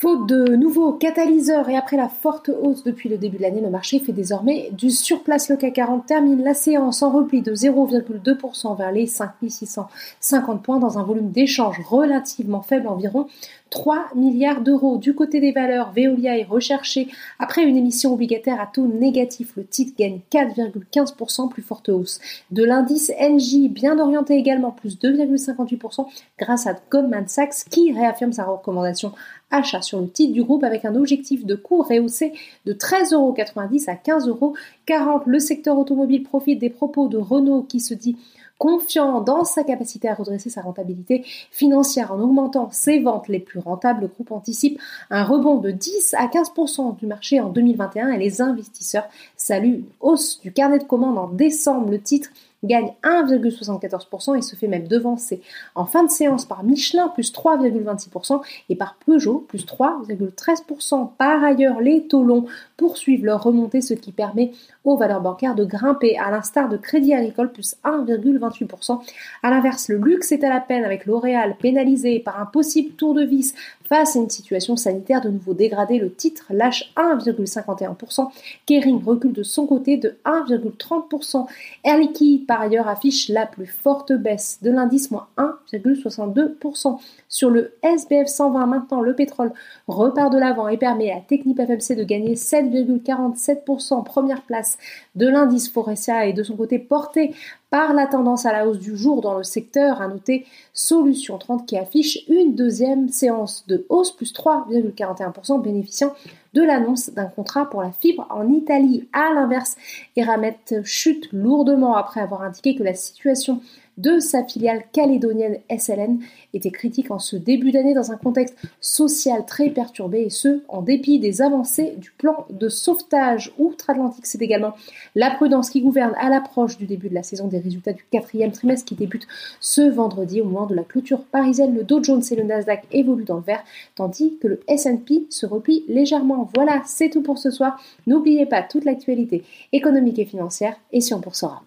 Faute de nouveaux catalyseurs et après la forte hausse depuis le début de l'année, le marché fait désormais du surplace. Le CAC 40 termine la séance en repli de 0,2% vers les 5650 points dans un volume d'échange relativement faible, environ 3 milliards d'euros. Du côté des valeurs, Veolia est recherché après une émission obligataire à taux négatif. Le titre gagne 4,15%, plus forte hausse. De l'indice NJ, bien orienté également, plus 2,58% grâce à Goldman Sachs qui réaffirme sa recommandation achat sur le titre du groupe avec un objectif de cours rehaussé de 13,90€ à 15,40€. Le secteur automobile profite des propos de Renault qui se dit confiant dans sa capacité à redresser sa rentabilité financière en augmentant ses ventes les plus rentables, le groupe anticipe un rebond de 10 à 15% du marché en 2021 et les investisseurs saluent une hausse du carnet de commandes en décembre. Le titre gagne 1,74% et se fait même devancer en fin de séance par Michelin plus 3,26% et par Peugeot plus 3,13%. Par ailleurs, les taux poursuivent leur remontée, ce qui permet aux valeurs bancaires de grimper, à l'instar de Crédit Agricole plus 1,28%. À l'inverse, le luxe est à la peine avec L'Oréal pénalisé par un possible tour de vis face à une situation sanitaire de nouveau dégradée. Le titre lâche 1,51%. Kering recule de son côté de 1,30%. Air par ailleurs affiche la plus forte baisse de l'indice, moins 1,62%. Sur le SBF 120 maintenant, le pétrole repart de l'avant et permet à Technip FMC de gagner 7,47%, première place de l'indice Forestia et de son côté porté par la tendance à la hausse du jour dans le secteur. À noter Solution 30 qui affiche une deuxième séance de hausse plus 3,41% bénéficiant de l'annonce d'un contrat pour la fibre en Italie. À l'inverse, Eramet chute lourdement après avoir indiqué que la situation de sa filiale calédonienne SLN était critique en ce début d'année dans un contexte social très perturbé et ce, en dépit des avancées du plan de sauvetage outre-Atlantique. C'est également la prudence qui gouverne à l'approche du début de la saison des résultats du quatrième trimestre qui débute ce vendredi au moment de la clôture parisienne. Le Dow Jones et le Nasdaq évoluent dans le vert tandis que le S&P se replie légèrement. Voilà, c'est tout pour ce soir. N'oubliez pas toute l'actualité économique et financière et sur Boursorama.